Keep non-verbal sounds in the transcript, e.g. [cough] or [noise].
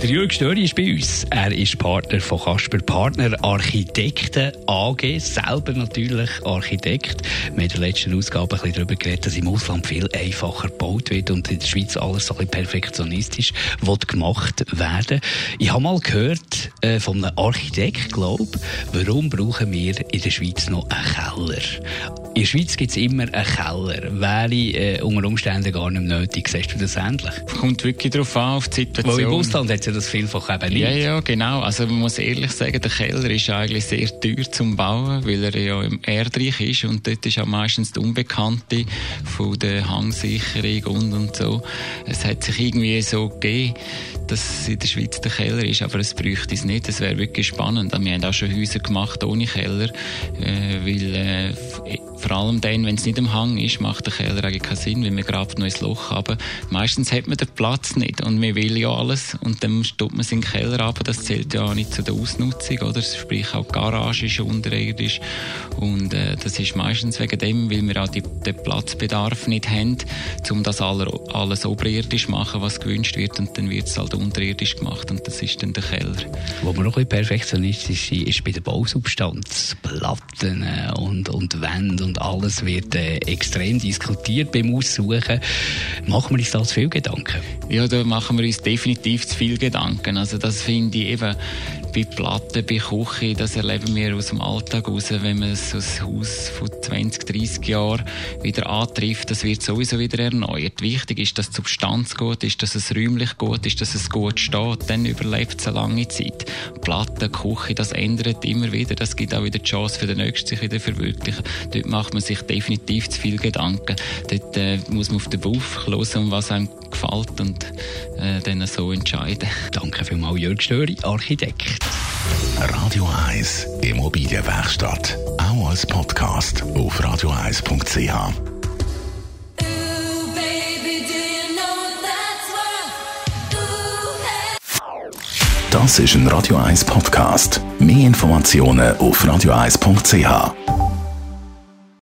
Der Jürg Störi ist bei uns. Er ist Partner von Kasper Partner Architekten AG, selber natürlich Architekt. Wir haben in der letzten Ausgabe ein bisschen darüber geredet, dass im Ausland viel einfacher gebaut wird und in der Schweiz alles so ein bisschen perfektionistisch wird gemacht werden. Ich habe mal gehört äh, von einem Architekt, glaube warum brauchen wir in der Schweiz noch einen Keller? In der Schweiz gibt es immer einen Keller. Wäre äh, unter Umständen gar nicht nötig. Siehst du das ähnlich? Kommt wirklich darauf an, auf die Situation. Weil im Ausland hat ja das vielfach eben nicht. Ja, ja, genau. Also man muss ehrlich sagen, der Keller ist eigentlich sehr teuer zum Bauen, weil er ja im Erdreich ist und dort ist ja meistens die Unbekannte von der Hangsicherung und und so. Es hat sich irgendwie so gegeben, dass es in der Schweiz der Keller ist, aber es bräuchte es nicht. Es wäre wirklich spannend. Wir haben auch schon Häuser gemacht ohne Keller, äh, weil äh, vor allem dann, wenn es nicht am Hang ist, macht der Keller eigentlich keinen Sinn, weil man grabt noch ins Loch. Aber meistens hat man den Platz nicht und man will ja alles und dann tut man es in den Keller ab. Das zählt ja auch nicht zu der Ausnutzung, oder? Sprich auch die Garage ist unterirdisch und äh, das ist meistens wegen dem, weil wir auch die, den Platzbedarf nicht haben, um das alles, alles oberirdisch zu machen, was gewünscht wird und dann wird es halt unterirdisch gemacht und das ist dann der Keller. Wo man noch ein bisschen perfektionistisch ist, ist bei der Bausubstanz. Platten äh, und, und Wände und alles wird äh, extrem diskutiert beim Aussuchen. Machen wir uns da zu viel Gedanken? Ja, da machen wir uns definitiv zu viel Gedanken. Also das finde ich eben bei Platten, bei Küche, das erleben wir aus dem Alltag raus, wenn man so ein Haus von 20, 30 Jahren wieder antrifft, das wird sowieso wieder erneuert. Wichtig ist, dass die Substanz gut ist, dass es räumlich gut ist, dass es gut steht, dann überlebt es eine lange Zeit. Platten, Küche, das ändert immer wieder, das gibt auch wieder die Chance für den Nächsten, sich wieder verwirklichen. Dort macht man sich definitiv zu viel Gedanken. Dort äh, muss man auf den Bauch hören, was einem gefällt und äh, dann so entscheiden. [laughs] Danke vielmals, Jörg Störi, Architekt. Radio 1 Immobilienwerkstatt. Auch als Podcast auf radio1.ch. Das ist ein Radio 1 Podcast. Mehr Informationen auf radio1.ch.